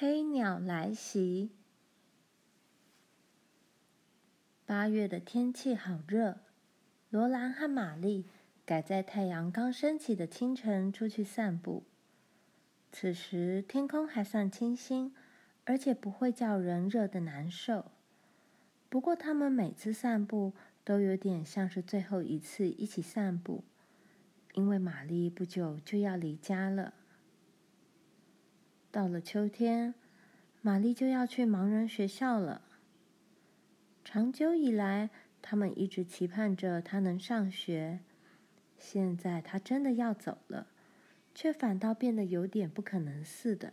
黑鸟来袭。八月的天气好热，罗兰和玛丽赶在太阳刚升起的清晨出去散步。此时天空还算清新，而且不会叫人热得难受。不过他们每次散步都有点像是最后一次一起散步，因为玛丽不久就要离家了。到了秋天，玛丽就要去盲人学校了。长久以来，他们一直期盼着她能上学。现在她真的要走了，却反倒变得有点不可能似的。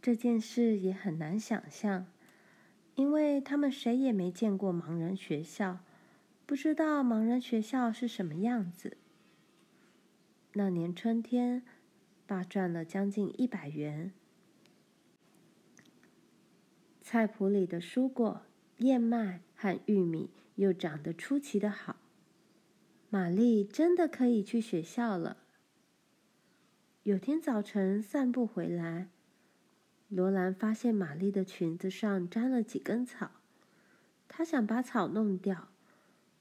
这件事也很难想象，因为他们谁也没见过盲人学校，不知道盲人学校是什么样子。那年春天，爸赚了将近一百元。菜圃里的蔬果、燕麦和玉米又长得出奇的好。玛丽真的可以去学校了。有天早晨散步回来，罗兰发现玛丽的裙子上沾了几根草，她想把草弄掉，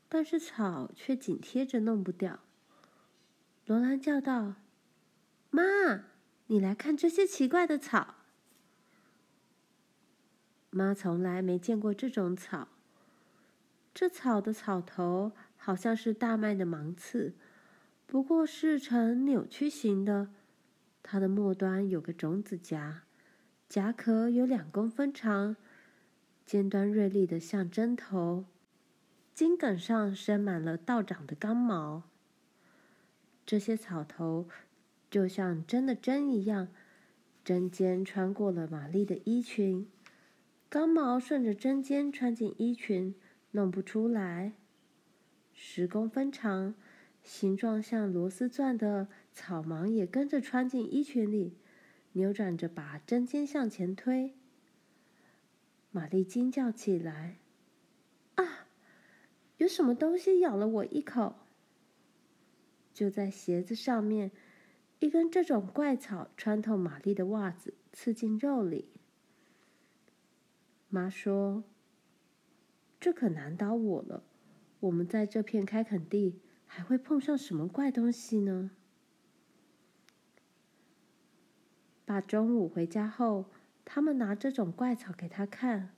但是草却紧贴着弄不掉。罗兰叫道。妈，你来看这些奇怪的草。妈从来没见过这种草。这草的草头好像是大麦的芒刺，不过是呈扭曲形的。它的末端有个种子荚，荚壳有两公分长，尖端锐利的像针头，茎梗上生满了倒长的刚毛。这些草头。就像针的针一样，针尖穿过了玛丽的衣裙，刚毛顺着针尖穿进衣裙，弄不出来。十公分长，形状像螺丝钻的草芒也跟着穿进衣裙里，扭转着把针尖向前推。玛丽惊叫起来：“啊！有什么东西咬了我一口！”就在鞋子上面。一根这种怪草穿透玛丽的袜子，刺进肉里。妈说：“这可难倒我了。我们在这片开垦地，还会碰上什么怪东西呢？”爸中午回家后，他们拿这种怪草给他看。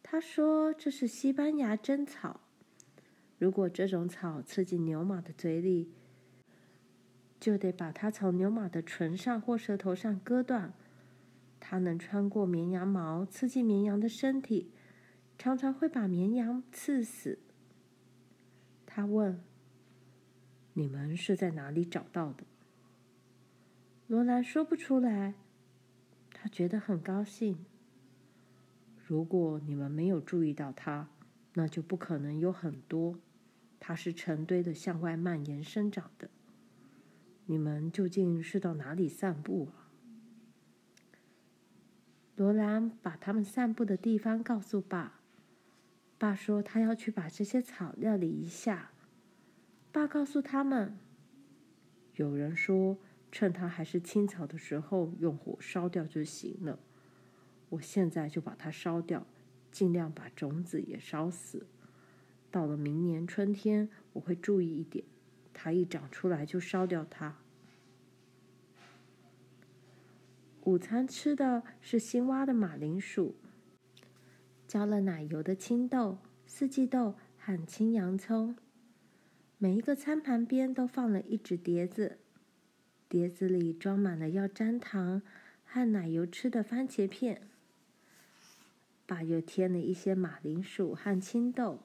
他说：“这是西班牙针草。如果这种草刺进牛马的嘴里，”就得把它从牛马的唇上或舌头上割断。它能穿过绵羊毛，刺进绵羊的身体，常常会把绵羊刺死。他问：“你们是在哪里找到的？”罗兰说不出来。他觉得很高兴。如果你们没有注意到它，那就不可能有很多。它是成堆的向外蔓延生长的。你们究竟是到哪里散步啊？罗兰把他们散步的地方告诉爸。爸说他要去把这些草料理一下。爸告诉他们，有人说趁它还是青草的时候用火烧掉就行了。我现在就把它烧掉，尽量把种子也烧死。到了明年春天，我会注意一点。它一长出来就烧掉它。午餐吃的是新挖的马铃薯、浇了奶油的青豆、四季豆和青洋葱。每一个餐盘边都放了一只碟子，碟子里装满了要沾糖和奶油吃的番茄片。爸又添了一些马铃薯和青豆。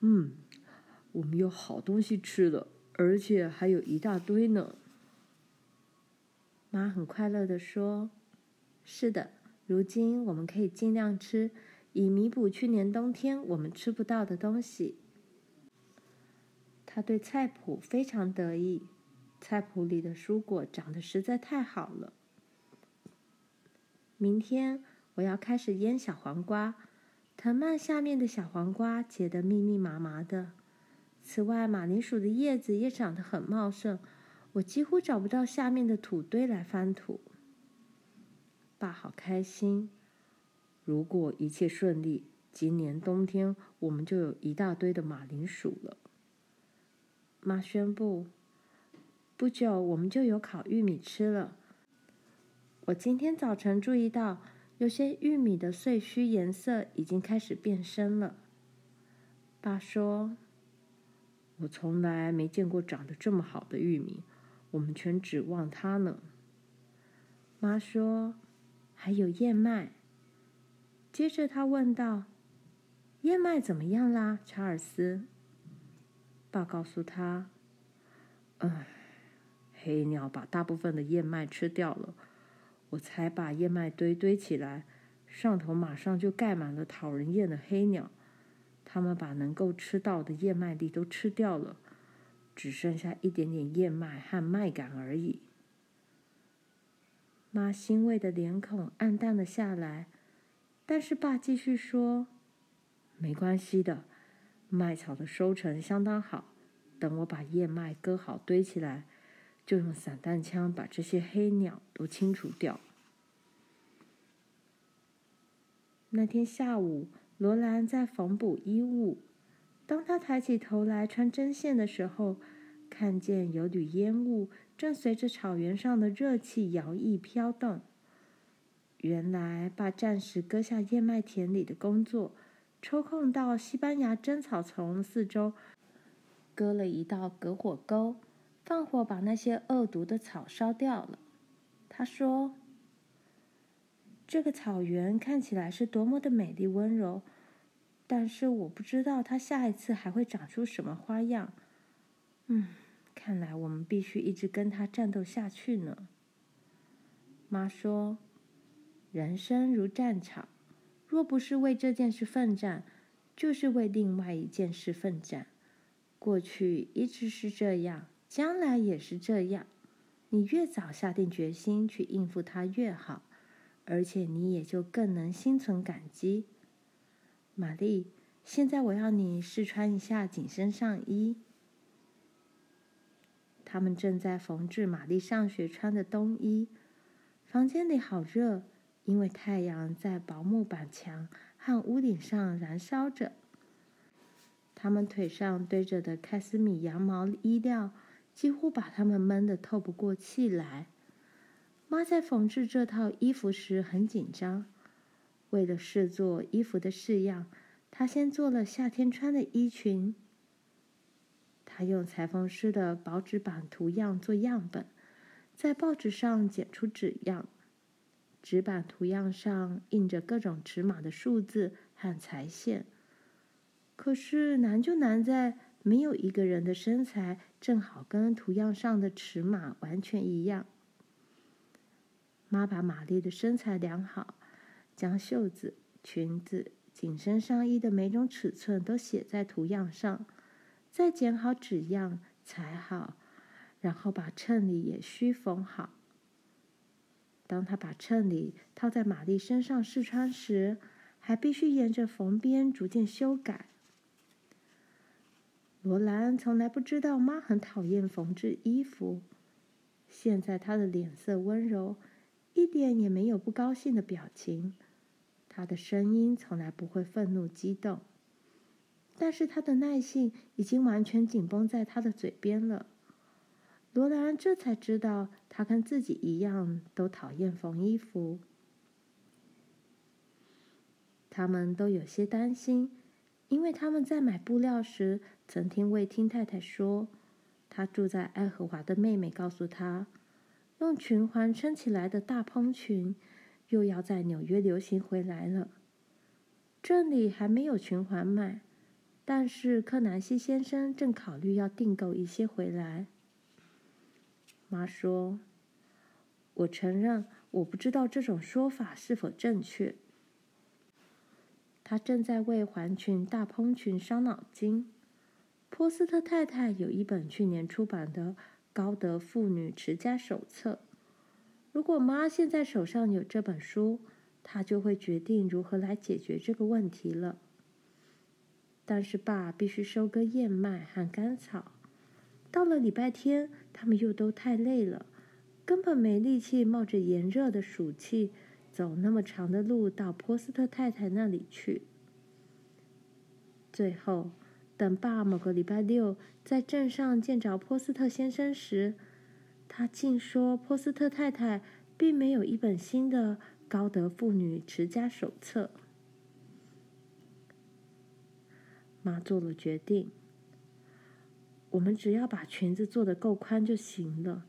嗯。我们有好东西吃了，而且还有一大堆呢。妈很快乐地说：“是的，如今我们可以尽量吃，以弥补去年冬天我们吃不到的东西。”他对菜圃非常得意，菜圃里的蔬果长得实在太好了。明天我要开始腌小黄瓜，藤蔓下面的小黄瓜结得密密麻麻的。此外，马铃薯的叶子也长得很茂盛，我几乎找不到下面的土堆来翻土。爸好开心，如果一切顺利，今年冬天我们就有一大堆的马铃薯了。妈宣布，不久我们就有烤玉米吃了。我今天早晨注意到，有些玉米的穗须颜色已经开始变深了。爸说：“我从来没见过长得这么好的玉米，我们全指望它呢。”妈说：“还有燕麦。”接着他问道：“燕麦怎么样啦，查尔斯？”爸告诉他：“唉，黑鸟把大部分的燕麦吃掉了。我才把燕麦堆堆起来，上头马上就盖满了讨人厌的黑鸟。”他们把能够吃到的燕麦粒都吃掉了，只剩下一点点燕麦和麦秆而已。妈欣慰的脸孔黯淡了下来，但是爸继续说：“没关系的，麦草的收成相当好。等我把燕麦割好堆起来，就用散弹枪把这些黑鸟都清除掉。”那天下午。罗兰在缝补衣物。当他抬起头来穿针线的时候，看见有缕烟雾正随着草原上的热气摇曳飘动。原来，爸暂时搁下燕麦田里的工作，抽空到西班牙针草丛四周割了一道隔火沟，放火把那些恶毒的草烧掉了。他说。这个草原看起来是多么的美丽温柔，但是我不知道它下一次还会长出什么花样。嗯，看来我们必须一直跟它战斗下去呢。妈说：“人生如战场，若不是为这件事奋战，就是为另外一件事奋战。过去一直是这样，将来也是这样。你越早下定决心去应付它，越好。”而且你也就更能心存感激，玛丽。现在我要你试穿一下紧身上衣。他们正在缝制玛丽上学穿的冬衣。房间里好热，因为太阳在薄木板墙和屋顶上燃烧着。他们腿上堆着的开司米羊毛衣料，几乎把他们闷得透不过气来。妈在缝制这套衣服时很紧张，为了试做衣服的式样，她先做了夏天穿的衣裙。她用裁缝师的薄纸板图样做样本，在报纸上剪出纸样。纸板图样上印着各种尺码的数字和裁线。可是难就难在没有一个人的身材正好跟图样上的尺码完全一样。妈把玛丽的身材量好，将袖子、裙子、紧身上衣的每种尺寸都写在图样上，再剪好纸样，裁好，然后把衬里也需缝好。当她把衬里套在玛丽身上试穿时，还必须沿着缝边逐渐修改。罗兰从来不知道妈很讨厌缝制衣服，现在她的脸色温柔。一点也没有不高兴的表情，他的声音从来不会愤怒激动，但是他的耐性已经完全紧绷在他的嘴边了。罗兰这才知道，他跟自己一样都讨厌缝衣服。他们都有些担心，因为他们在买布料时曾听魏听太太说，她住在爱荷华的妹妹告诉她。用裙环撑起来的大蓬裙，又要在纽约流行回来了。这里还没有裙环卖，但是柯南西先生正考虑要订购一些回来。妈说：“我承认，我不知道这种说法是否正确。”她正在为环裙大蓬裙伤脑筋。波斯特太太有一本去年出版的。高德妇女持家手册。如果妈现在手上有这本书，她就会决定如何来解决这个问题了。但是爸必须收割燕麦和甘草，到了礼拜天，他们又都太累了，根本没力气冒着炎热的暑气走那么长的路到波斯特太太那里去。最后，等爸某个礼拜六在镇上见着波斯特先生时，他竟说波斯特太太并没有一本新的高德妇女持家手册。妈做了决定。我们只要把裙子做得够宽就行了。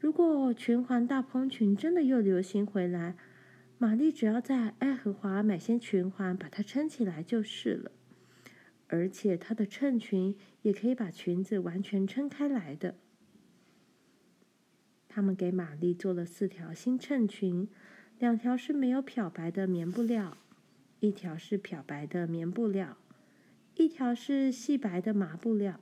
如果裙环大蓬裙真的又流行回来，玛丽只要在爱荷华买些裙环，把它撑起来就是了。而且她的衬裙也可以把裙子完全撑开来的。他们给玛丽做了四条新衬裙，两条是没有漂白的棉布料，一条是漂白的棉布料，一条是细白的麻布料。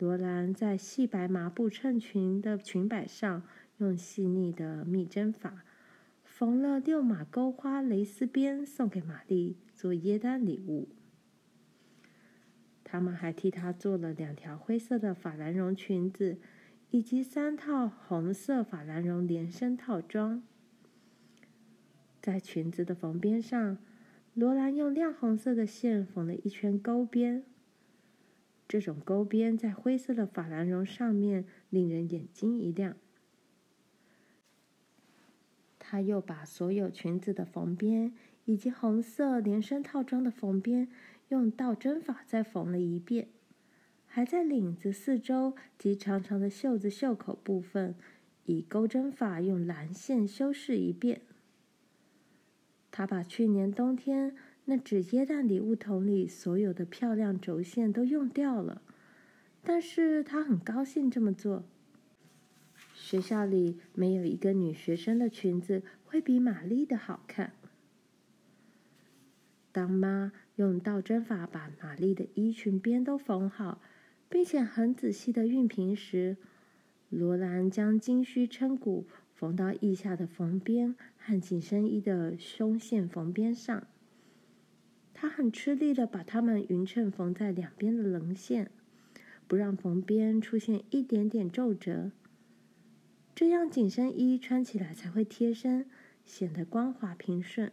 罗兰在细白麻布衬裙的裙摆上，用细腻的密针法缝了六码钩花蕾丝边，送给玛丽做耶诞礼物。他们还替她做了两条灰色的法兰绒裙子，以及三套红色法兰绒连身套装。在裙子的缝边上，罗兰用亮红色的线缝了一圈钩边。这种钩边在灰色的法兰绒上面，令人眼睛一亮。他又把所有裙子的缝边以及红色连身套装的缝边用倒针法再缝了一遍，还在领子四周及长长的袖子袖口部分以钩针法用蓝线修饰一遍。他把去年冬天。那纸耶诞礼物桶里所有的漂亮轴线都用掉了，但是他很高兴这么做。学校里没有一个女学生的裙子会比玛丽的好看。当妈用倒针法把玛丽的衣裙边都缝好，并且很仔细的熨平时，罗兰将金须撑骨缝到腋下的缝边和紧身衣的胸线缝边上。他很吃力的把它们匀称缝在两边的棱线，不让缝边出现一点点皱褶。这样紧身衣穿起来才会贴身，显得光滑平顺。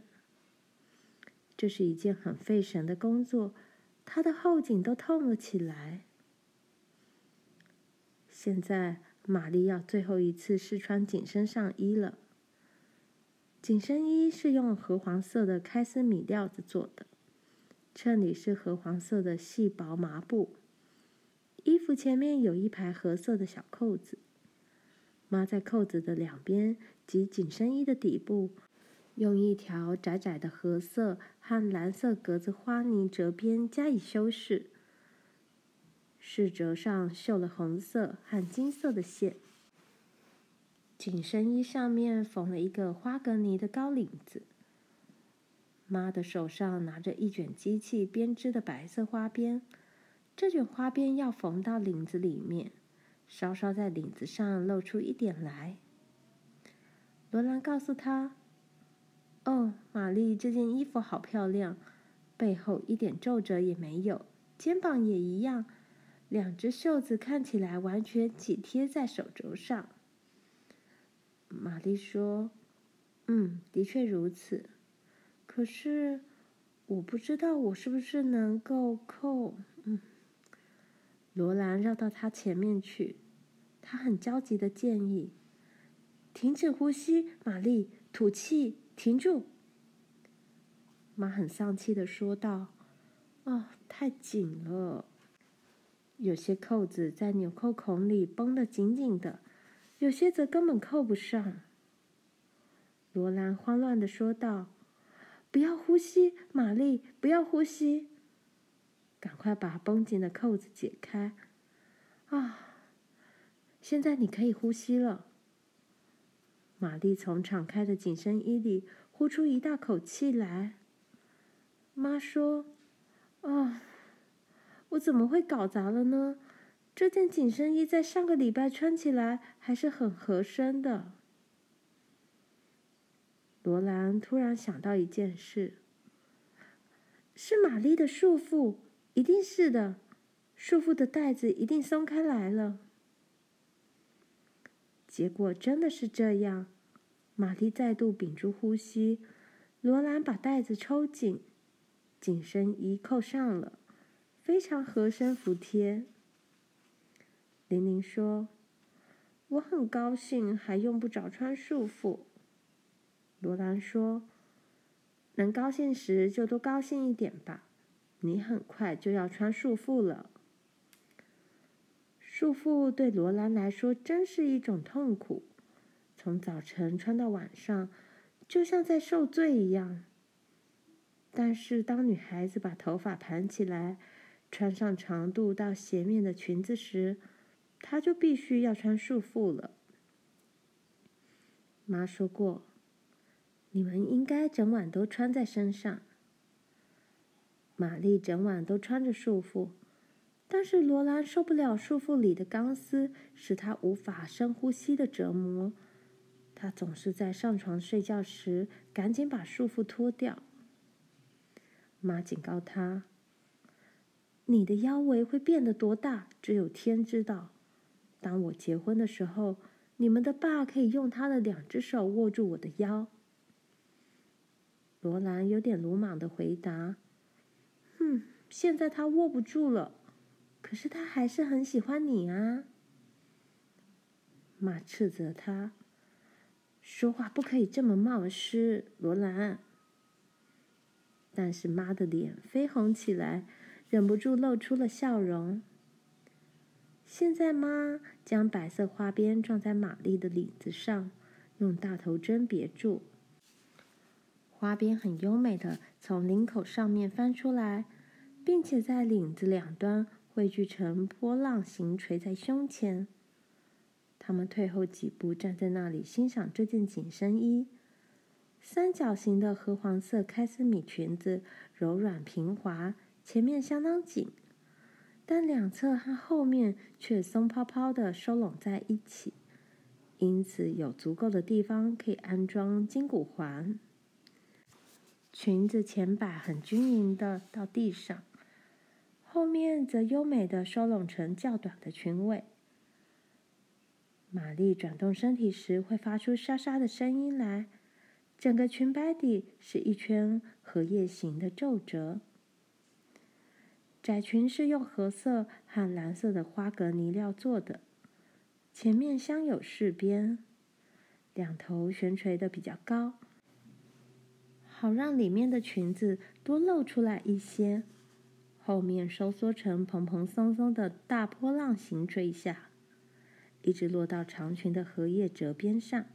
这是一件很费神的工作，他的后颈都痛了起来。现在玛丽要最后一次试穿紧身上衣了。紧身衣是用鹅黄色的开司米料子做的。衬里是鹅黄色的细薄麻布，衣服前面有一排褐色的小扣子。妈在扣子的两边及紧身衣的底部，用一条窄窄的褐色和蓝色格子花呢折边加以修饰。饰折上绣了红色和金色的线。紧身衣上面缝了一个花格呢的高领子。妈的手上拿着一卷机器编织的白色花边，这卷花边要缝到领子里面，稍稍在领子上露出一点来。罗兰告诉她：“哦，玛丽，这件衣服好漂亮，背后一点皱褶也没有，肩膀也一样，两只袖子看起来完全紧贴在手肘上。”玛丽说：“嗯，的确如此。”可是，我不知道我是不是能够扣。嗯，罗兰绕到他前面去，他很焦急的建议：“停止呼吸，玛丽，吐气，停住。”妈很丧气的说道：“哦，太紧了，有些扣子在纽扣孔里绷得紧紧的，有些则根本扣不上。”罗兰慌乱的说道。不要呼吸，玛丽，不要呼吸！赶快把绷紧的扣子解开。啊，现在你可以呼吸了。玛丽从敞开的紧身衣里呼出一大口气来。妈说：“啊，我怎么会搞砸了呢？这件紧身衣在上个礼拜穿起来还是很合身的。”罗兰突然想到一件事：是玛丽的束缚，一定是的。束缚的带子一定松开来了。”结果真的是这样，玛丽再度屏住呼吸，罗兰把带子抽紧，紧身衣扣上了，非常合身服帖。玲玲说：“我很高兴，还用不着穿束缚。”罗兰说：“能高兴时就多高兴一点吧，你很快就要穿束缚了。”束缚对罗兰来说真是一种痛苦，从早晨穿到晚上，就像在受罪一样。但是当女孩子把头发盘起来，穿上长度到鞋面的裙子时，她就必须要穿束缚了。妈说过，你们应该整晚都穿在身上。玛丽整晚都穿着束缚。但是罗兰受不了束缚里的钢丝，使她无法深呼吸的折磨。他总是在上床睡觉时赶紧把束缚脱掉。妈警告他：“你的腰围会变得多大，只有天知道。当我结婚的时候，你们的爸可以用他的两只手握住我的腰。”罗兰有点鲁莽的回答：“哼，现在他握不住了。”可是他还是很喜欢你啊！妈斥责他，说话不可以这么冒失，罗兰。但是妈的脸绯红起来，忍不住露出了笑容。现在妈将白色花边装在玛丽的领子上，用大头针别住。花边很优美的从领口上面翻出来，并且在领子两端。汇聚成波浪形垂在胸前。他们退后几步，站在那里欣赏这件紧身衣。三角形的褐黄色开司米裙子柔软平滑，前面相当紧，但两侧和后面却松泡泡的收拢在一起，因此有足够的地方可以安装金骨环。裙子前摆很均匀的到地上。后面则优美的收拢成较短的裙尾。玛丽转动身体时会发出沙沙的声音来。整个裙摆底是一圈荷叶形的皱褶。窄裙是用褐色和蓝色的花格呢料做的，前面镶有饰边，两头悬垂的比较高，好让里面的裙子多露出来一些。后面收缩成蓬蓬松松的大波浪形垂下，一直落到长裙的荷叶褶边上。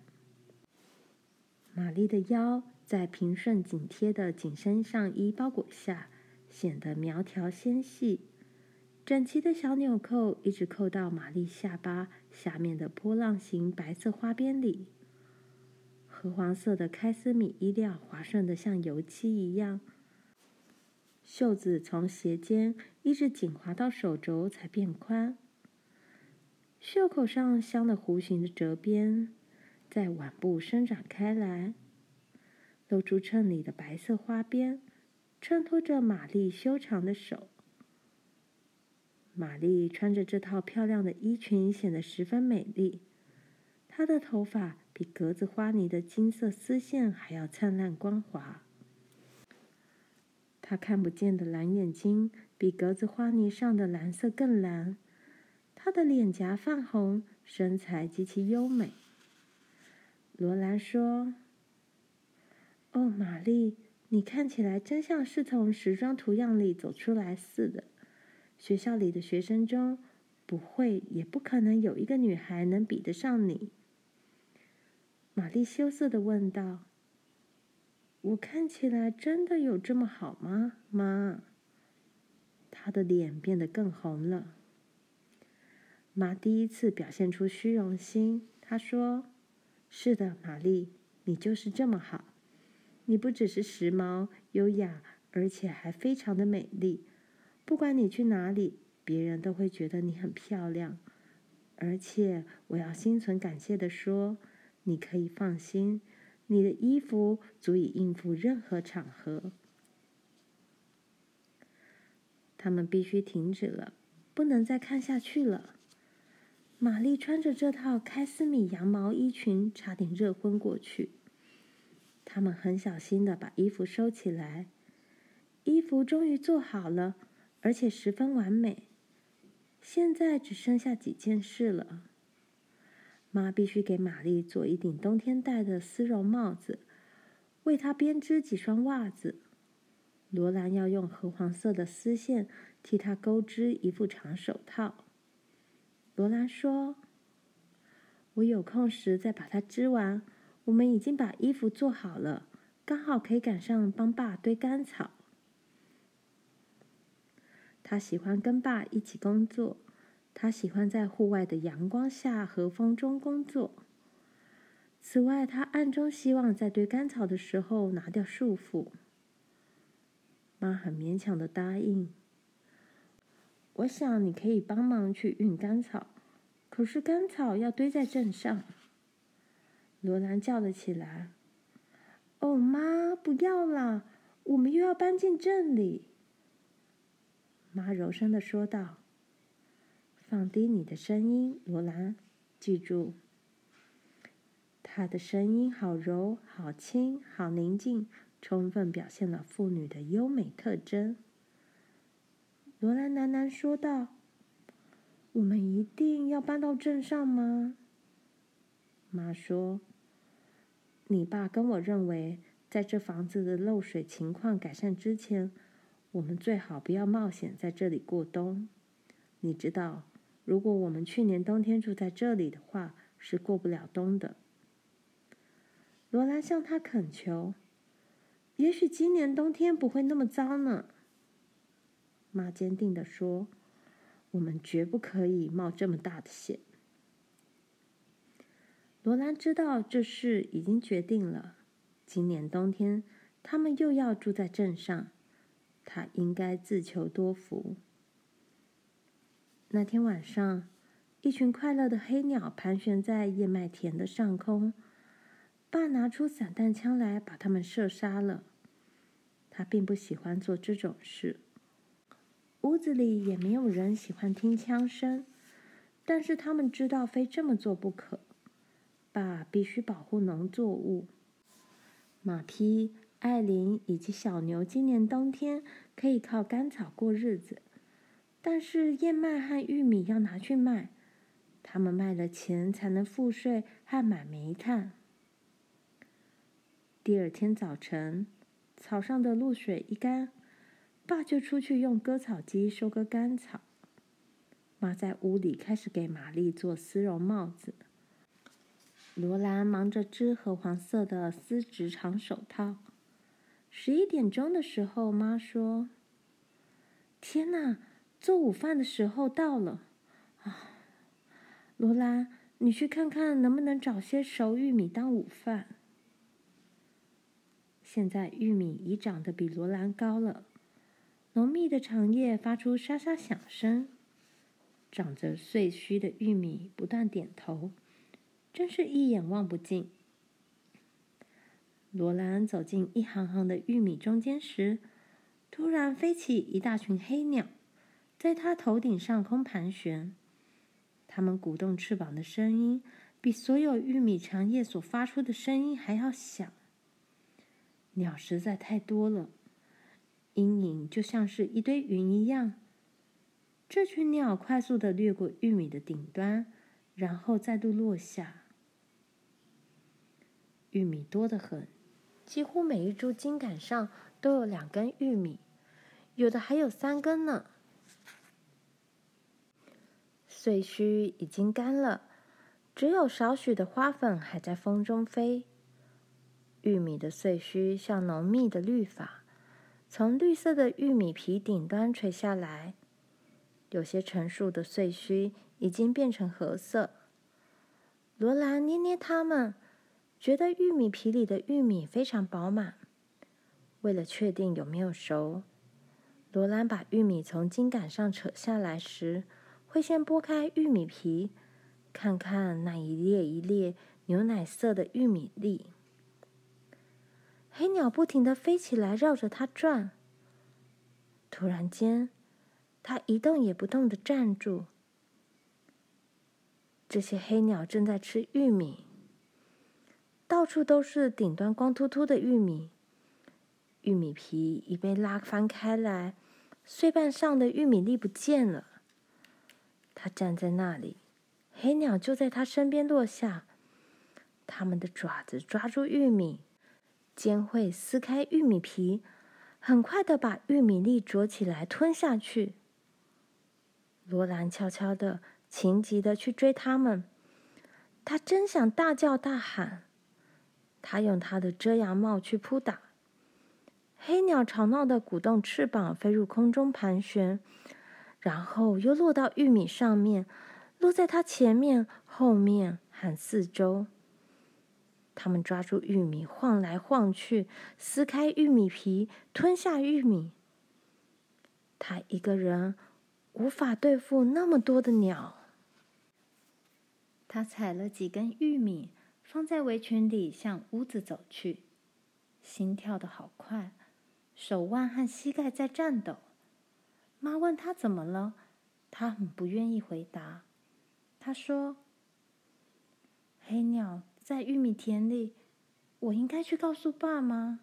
玛丽的腰在平顺紧贴的紧身上衣包裹下，显得苗条纤细。整齐的小纽扣一直扣到玛丽下巴下面的波浪形白色花边里。褐黄色的开司米衣料滑顺的像油漆一样。袖子从鞋尖一直紧滑到手肘才变宽，袖口上镶了弧形的折边，在腕部伸展开来，露出衬里的白色花边，衬托着玛丽修长的手。玛丽穿着这套漂亮的衣裙，显得十分美丽。她的头发比格子花呢的金色丝线还要灿烂光滑。她看不见的蓝眼睛比格子花呢上的蓝色更蓝。她的脸颊泛红，身材极其优美。罗兰说：“哦，玛丽，你看起来真像是从时装图样里走出来似的。学校里的学生中，不会也不可能有一个女孩能比得上你。”玛丽羞涩地问道。我看起来真的有这么好吗，妈？她的脸变得更红了。妈第一次表现出虚荣心，她说：“是的，玛丽，你就是这么好。你不只是时髦、优雅，而且还非常的美丽。不管你去哪里，别人都会觉得你很漂亮。而且，我要心存感谢的说，你可以放心。”你的衣服足以应付任何场合。他们必须停止了，不能再看下去了。玛丽穿着这套开司米羊毛衣裙，差点热昏过去。他们很小心的把衣服收起来，衣服终于做好了，而且十分完美。现在只剩下几件事了。妈必须给玛丽做一顶冬天戴的丝绒帽子，为她编织几双袜子。罗兰要用褐黄色的丝线替她钩织一副长手套。罗兰说：“我有空时再把它织完。我们已经把衣服做好了，刚好可以赶上帮爸堆干草。”他喜欢跟爸一起工作，他喜欢在户外的阳光下和风中工作。此外，他暗中希望在堆干草的时候拿掉束缚。妈很勉强的答应。我想你可以帮忙去运干草，可是干草要堆在镇上。罗兰叫了起来：“哦，妈，不要啦！我们又要搬进镇里。”妈柔声的说道：“放低你的声音，罗兰，记住。”她的声音好柔、好轻、好宁静，充分表现了妇女的优美特征。罗兰喃喃说道：“我们一定要搬到镇上吗？”妈说：“你爸跟我认为，在这房子的漏水情况改善之前。”我们最好不要冒险在这里过冬。你知道，如果我们去年冬天住在这里的话，是过不了冬的。罗兰向他恳求：“也许今年冬天不会那么糟呢。”妈坚定地说：“我们绝不可以冒这么大的险。”罗兰知道这事已经决定了。今年冬天，他们又要住在镇上。他应该自求多福。那天晚上，一群快乐的黑鸟盘旋在燕麦田的上空。爸拿出散弹枪来，把它们射杀了。他并不喜欢做这种事。屋子里也没有人喜欢听枪声，但是他们知道非这么做不可。爸必须保护农作物。马匹。艾琳以及小牛今年冬天可以靠干草过日子，但是燕麦和玉米要拿去卖，他们卖了钱才能付税和买煤炭。第二天早晨，草上的露水一干，爸就出去用割草机收割干草。妈在屋里开始给玛丽做丝绒帽子。罗兰忙着织褐黄色的丝质长手套。十一点钟的时候，妈说：“天哪，做午饭的时候到了啊！罗兰，你去看看能不能找些熟玉米当午饭。”现在玉米已长得比罗兰高了，浓密的长叶发出沙沙响声，长着穗须的玉米不断点头，真是一眼望不尽。罗兰走进一行行的玉米中间时，突然飞起一大群黑鸟，在他头顶上空盘旋。它们鼓动翅膀的声音，比所有玉米长叶所发出的声音还要响。鸟实在太多了，阴影就像是一堆云一样。这群鸟快速的掠过玉米的顶端，然后再度落下。玉米多得很。几乎每一株茎杆上都有两根玉米，有的还有三根呢。穗须已经干了，只有少许的花粉还在风中飞。玉米的穗须像浓密的绿发，从绿色的玉米皮顶端垂下来。有些成熟的穗须已经变成褐色。罗兰捏捏它们。觉得玉米皮里的玉米非常饱满。为了确定有没有熟，罗兰把玉米从茎杆上扯下来时，会先剥开玉米皮，看看那一列一列牛奶色的玉米粒。黑鸟不停地飞起来，绕着它转。突然间，它一动也不动地站住。这些黑鸟正在吃玉米，到处都是顶端光秃秃的玉米，玉米皮已被拉翻开来，碎瓣上的玉米粒不见了。它站在那里，黑鸟就在它身边落下，它们的爪子抓住玉米。尖喙撕开玉米皮，很快的把玉米粒啄起来吞下去。罗兰悄悄的、情急的去追他们，他真想大叫大喊。他用他的遮阳帽去扑打黑鸟，吵闹的鼓动翅膀飞入空中盘旋，然后又落到玉米上面，落在他前面、后面和四周。他们抓住玉米，晃来晃去，撕开玉米皮，吞下玉米。他一个人无法对付那么多的鸟。他采了几根玉米，放在围裙里，向屋子走去，心跳得好快，手腕和膝盖在颤抖。妈问他怎么了，他很不愿意回答。他说：“黑鸟。”在玉米田里，我应该去告诉爸吗？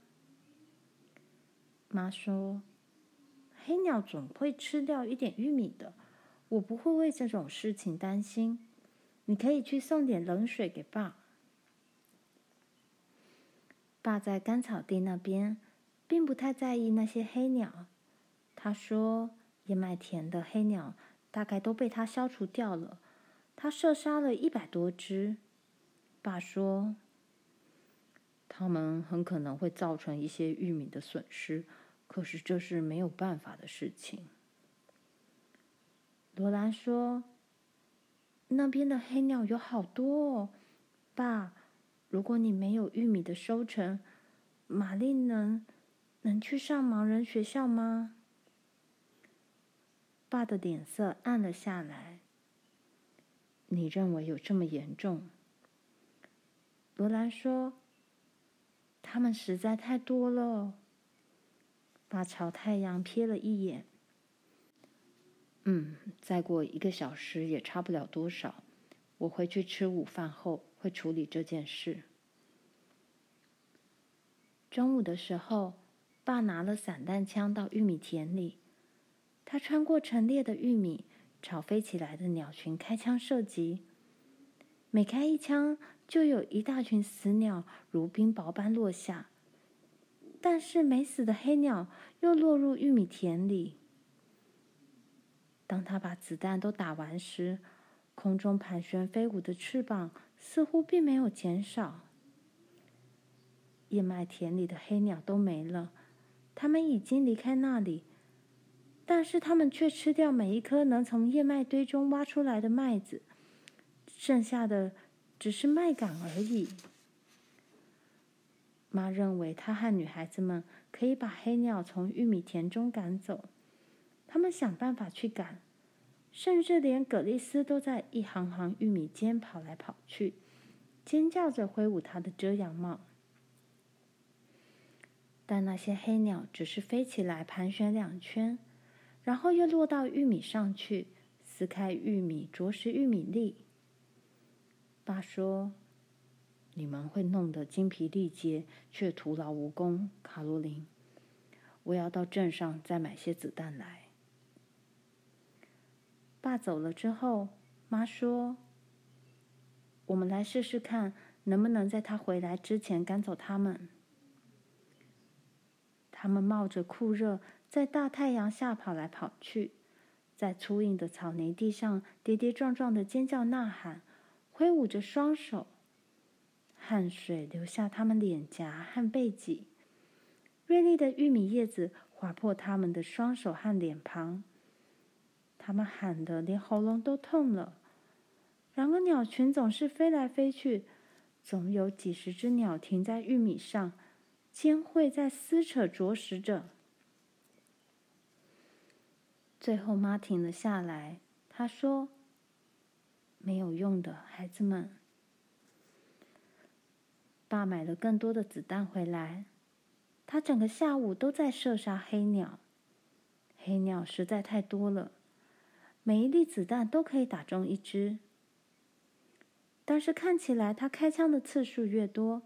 妈说：“黑鸟总会吃掉一点玉米的，我不会为这种事情担心。你可以去送点冷水给爸。”爸在干草地那边，并不太在意那些黑鸟。他说：“燕麦田的黑鸟大概都被他消除掉了，他射杀了一百多只。”爸说：“他们很可能会造成一些玉米的损失，可是这是没有办法的事情。”罗兰说：“那边的黑鸟有好多哦，爸，如果你没有玉米的收成，玛丽能能去上盲人学校吗？”爸的脸色暗了下来。“你认为有这么严重？”罗兰说：“他们实在太多了。”爸朝太阳瞥了一眼。“嗯，再过一个小时也差不了多少。我回去吃午饭后会处理这件事。”中午的时候，爸拿了散弹枪到玉米田里，他穿过陈列的玉米，朝飞起来的鸟群开枪射击。每开一枪，就有一大群死鸟如冰雹般落下，但是没死的黑鸟又落入玉米田里。当他把子弹都打完时，空中盘旋飞舞的翅膀似乎并没有减少。燕麦田里的黑鸟都没了，它们已经离开那里，但是它们却吃掉每一颗能从燕麦堆中挖出来的麦子，剩下的。只是麦稈而已。妈认为她和女孩子们可以把黑鸟从玉米田中赶走。他们想办法去赶，甚至连葛丽丝都在一行行玉米间跑来跑去，尖叫着挥舞她的遮阳帽。但那些黑鸟只是飞起来盘旋两圈，然后又落到玉米上去，撕开玉米，啄食玉米粒。爸说：“你们会弄得精疲力竭，却徒劳无功。”卡罗琳，我要到镇上再买些子弹来。爸走了之后，妈说：“我们来试试看，能不能在他回来之前赶走他们。”他们冒着酷热，在大太阳下跑来跑去，在粗硬的草泥地上跌跌撞撞的尖叫呐喊。挥舞着双手，汗水流下他们脸颊和背脊，锐利的玉米叶子划破他们的双手和脸庞。他们喊得连喉咙都痛了。然而鸟群总是飞来飞去，总有几十只鸟停在玉米上，尖喙在撕扯啄食着。最后，妈停了下来，她说。没有用的，孩子们。爸买了更多的子弹回来，他整个下午都在射杀黑鸟。黑鸟实在太多了，每一粒子弹都可以打中一只。但是看起来，他开枪的次数越多，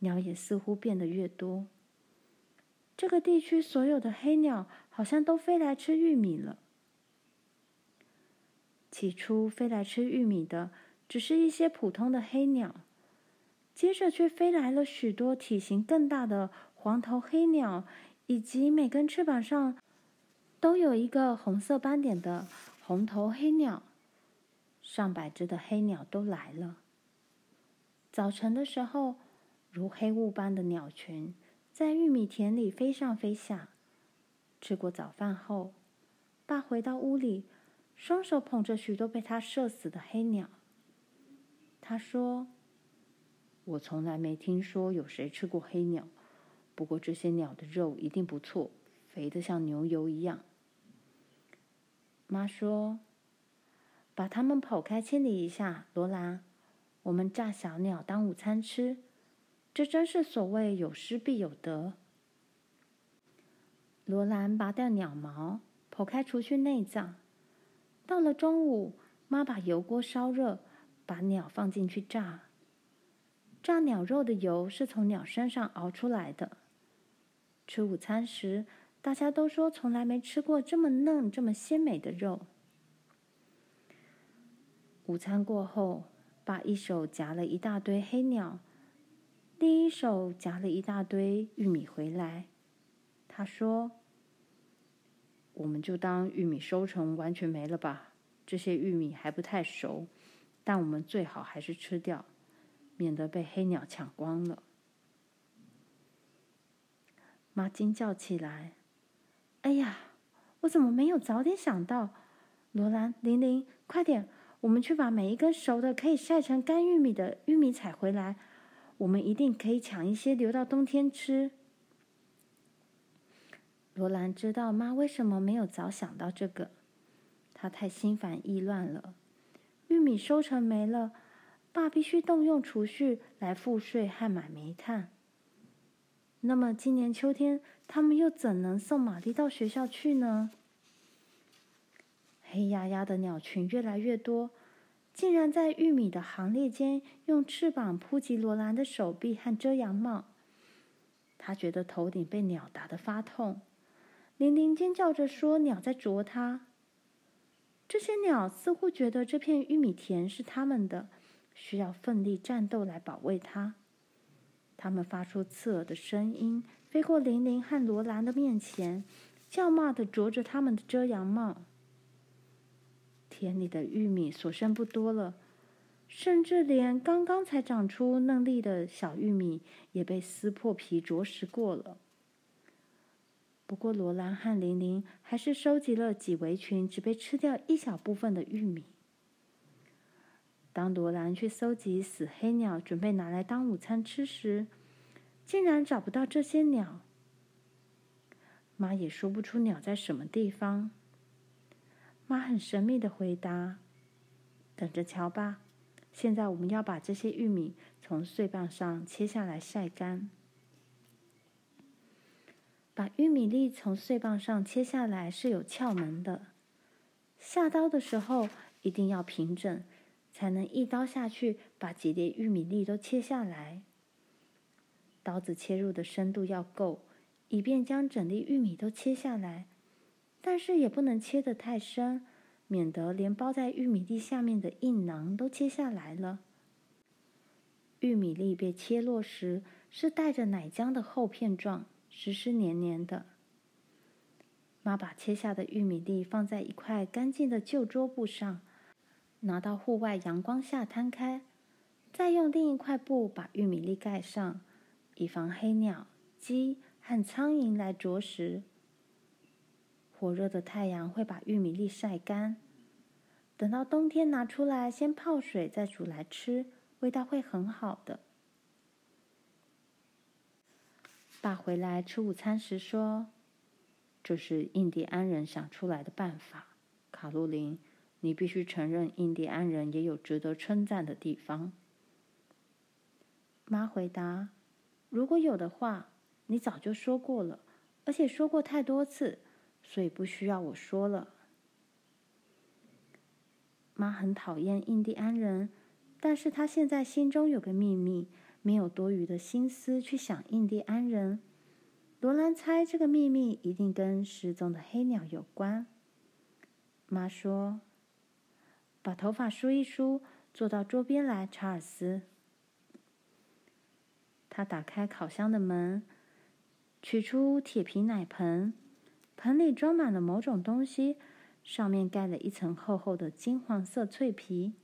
鸟也似乎变得越多。这个地区所有的黑鸟好像都飞来吃玉米了。起初飞来吃玉米的只是一些普通的黑鸟，接着却飞来了许多体型更大的黄头黑鸟，以及每根翅膀上都有一个红色斑点的红头黑鸟。上百只的黑鸟都来了。早晨的时候，如黑雾般的鸟群。在玉米田里飞上飞下。吃过早饭后，爸回到屋里，双手捧着许多被他射死的黑鸟。他说：“我从来没听说有谁吃过黑鸟，不过这些鸟的肉一定不错，肥得像牛油一样。”妈说：“把它们剖开清理一下，罗兰，我们炸小鸟当午餐吃。”这真是所谓有失必有得。罗兰拔掉鸟毛，剖开除去内脏。到了中午，妈把油锅烧热，把鸟放进去炸。炸鸟肉的油是从鸟身上熬出来的。吃午餐时，大家都说从来没吃过这么嫩、这么鲜美的肉。午餐过后，爸一手夹了一大堆黑鸟。另一手夹了一大堆玉米回来，他说：“我们就当玉米收成完全没了吧。这些玉米还不太熟，但我们最好还是吃掉，免得被黑鸟抢光了。”妈惊叫起来：“哎呀，我怎么没有早点想到？罗兰、玲玲，快点，我们去把每一根熟的可以晒成干玉米的玉米采回来。”我们一定可以抢一些留到冬天吃。罗兰知道妈为什么没有早想到这个，她太心烦意乱了。玉米收成没了，爸必须动用储蓄来付税和买煤炭。那么今年秋天，他们又怎能送玛丽到学校去呢？黑压压的鸟群越来越多。竟然在玉米的行列间用翅膀扑击罗兰的手臂和遮阳帽，他觉得头顶被鸟打得发痛。玲玲尖叫着说：“鸟在啄它。”这些鸟似乎觉得这片玉米田是他们的，需要奋力战斗来保卫它。它们发出刺耳的声音，飞过玲玲和罗兰的面前，叫骂地啄着他们的遮阳帽。田里的玉米所剩不多了，甚至连刚刚才长出嫩绿的小玉米也被撕破皮啄食过了。不过，罗兰和玲玲还是收集了几围裙只被吃掉一小部分的玉米。当罗兰去搜集死黑鸟，准备拿来当午餐吃时，竟然找不到这些鸟。妈也说不出鸟在什么地方。妈很神秘的回答：“等着瞧吧，现在我们要把这些玉米从穗棒上切下来晒干。把玉米粒从穗棒上切下来是有窍门的，下刀的时候一定要平整，才能一刀下去把几粒玉米粒都切下来。刀子切入的深度要够，以便将整粒玉米都切下来。”但是也不能切得太深，免得连包在玉米粒下面的硬囊都切下来了。玉米粒被切落时是带着奶浆的厚片状，湿湿黏黏的。妈把切下的玉米粒放在一块干净的旧桌布上，拿到户外阳光下摊开，再用另一块布把玉米粒盖上，以防黑鸟、鸡和苍蝇来啄食。火热的太阳会把玉米粒晒干，等到冬天拿出来，先泡水再煮来吃，味道会很好的。爸回来吃午餐时说：“这是印第安人想出来的办法。”卡洛琳，你必须承认，印第安人也有值得称赞的地方。妈回答：“如果有的话，你早就说过了，而且说过太多次。”所以不需要我说了。妈很讨厌印第安人，但是她现在心中有个秘密，没有多余的心思去想印第安人。罗兰猜这个秘密一定跟失踪的黑鸟有关。妈说：“把头发梳一梳，坐到桌边来，查尔斯。”他打开烤箱的门，取出铁皮奶盆，盆里装满了某种东西，上面盖了一层厚厚的金黄色脆皮。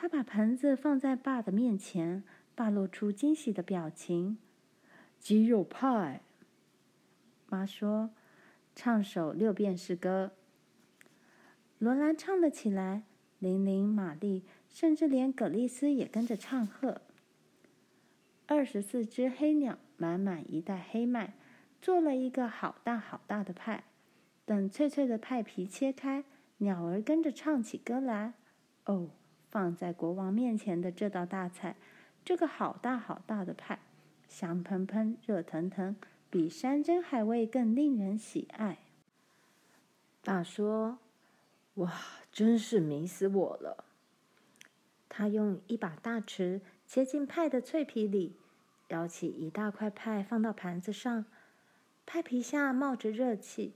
他把盆子放在爸的面前，爸露出惊喜的表情。鸡肉派，妈说，唱首六便士歌。罗兰唱了起来，琳琳、玛丽，甚至连葛丽丝也跟着唱和。二十四只黑鸟，满满一袋黑麦，做了一个好大好大的派。等脆脆的派皮切开，鸟儿跟着唱起歌来。哦，放在国王面前的这道大菜，这个好大好大的派，香喷喷、热腾腾，比山珍海味更令人喜爱。爸说。哇，真是迷死我了！他用一把大匙切进派的脆皮里，舀起一大块派放到盘子上，派皮下冒着热气。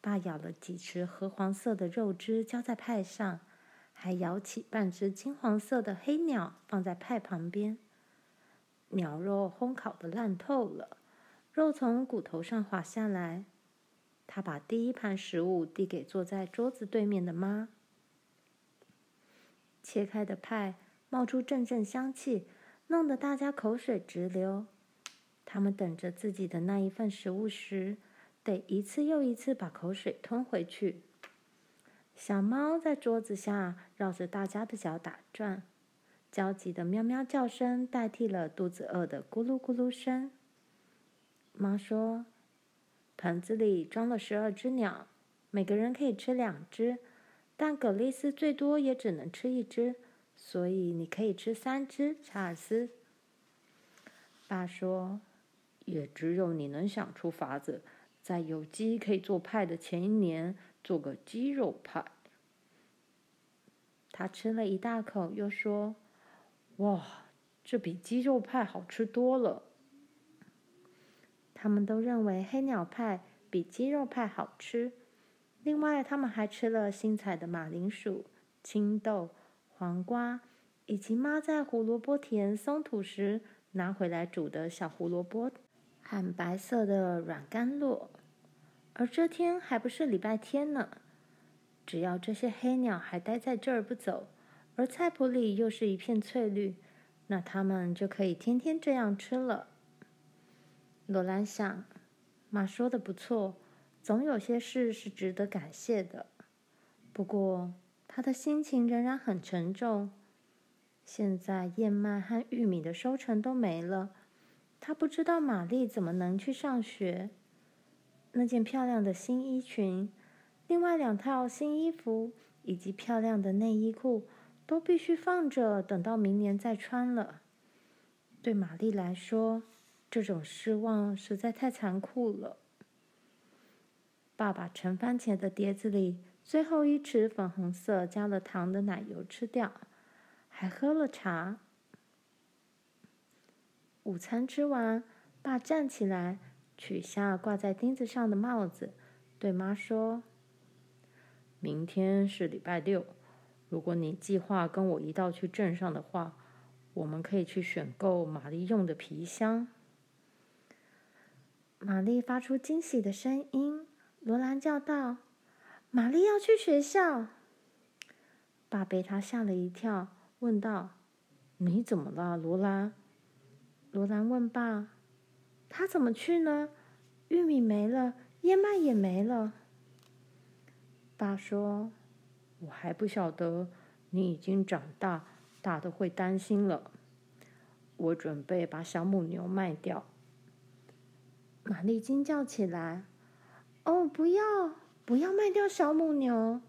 爸舀了几匙褐黄色的肉汁浇在派上，还舀起半只金黄色的黑鸟放在派旁边。鸟肉烘烤的烂透了，肉从骨头上滑下来。他把第一盘食物递给坐在桌子对面的妈。切开的派冒出阵阵香气，弄得大家口水直流。他们等着自己的那一份食物时，得一次又一次把口水吞回去。小猫在桌子下绕着大家的脚打转，焦急的喵喵叫声代替了肚子饿的咕噜咕噜声。妈说。盆子里装了十二只鸟，每个人可以吃两只，但葛丽丝最多也只能吃一只，所以你可以吃三只。查尔斯，爸说，也只有你能想出法子，在有鸡可以做派的前一年做个鸡肉派。他吃了一大口，又说：“哇，这比鸡肉派好吃多了。”他们都认为黑鸟派比鸡肉派好吃。另外，他们还吃了新采的马铃薯、青豆、黄瓜，以及妈在胡萝卜田松土时拿回来煮的小胡萝卜和白色的软甘酪。而这天还不是礼拜天呢。只要这些黑鸟还待在这儿不走，而菜谱里又是一片翠绿，那他们就可以天天这样吃了。罗兰想，妈说的不错，总有些事是值得感谢的。不过，他的心情仍然很沉重。现在燕麦和玉米的收成都没了，他不知道玛丽怎么能去上学。那件漂亮的新衣裙，另外两套新衣服以及漂亮的内衣裤，都必须放着，等到明年再穿了。对玛丽来说，这种失望实在太残酷了。爸爸盛番茄的碟子里最后一匙粉红色加了糖的奶油吃掉，还喝了茶。午餐吃完，爸站起来，取下挂在钉子上的帽子，对妈说：“明天是礼拜六，如果你计划跟我一道去镇上的话，我们可以去选购玛丽用的皮箱。”玛丽发出惊喜的声音，罗兰叫道：“玛丽要去学校。”爸被他吓了一跳，问道：“你怎么了，罗兰？”罗兰问爸：“他怎么去呢？玉米没了，燕麦也没了。”爸说：“我还不晓得，你已经长大，大的会担心了。我准备把小母牛卖掉。”玛丽惊叫起来：“哦，不要，不要卖掉小母牛！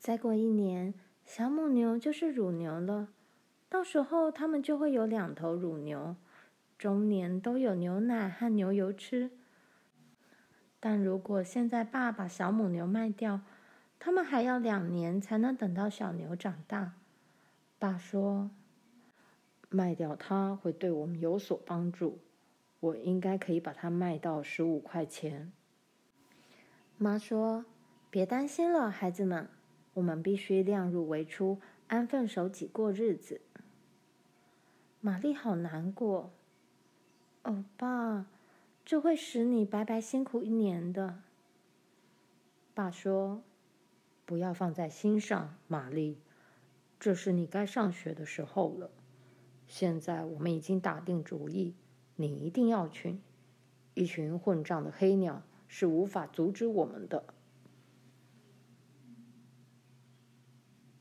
再过一年，小母牛就是乳牛了。到时候，它们就会有两头乳牛，终年都有牛奶和牛油吃。但如果现在爸把小母牛卖掉，他们还要两年才能等到小牛长大。爸说：“卖掉它会对我们有所帮助，我应该可以把它卖到十五块钱。”妈说：“别担心了，孩子们，我们必须量入为出，安分守己过日子。”玛丽好难过。欧巴，这会使你白白辛苦一年的。爸说：“不要放在心上，玛丽，这是你该上学的时候了。现在我们已经打定主意，你一定要去。一群混账的黑鸟是无法阻止我们的。”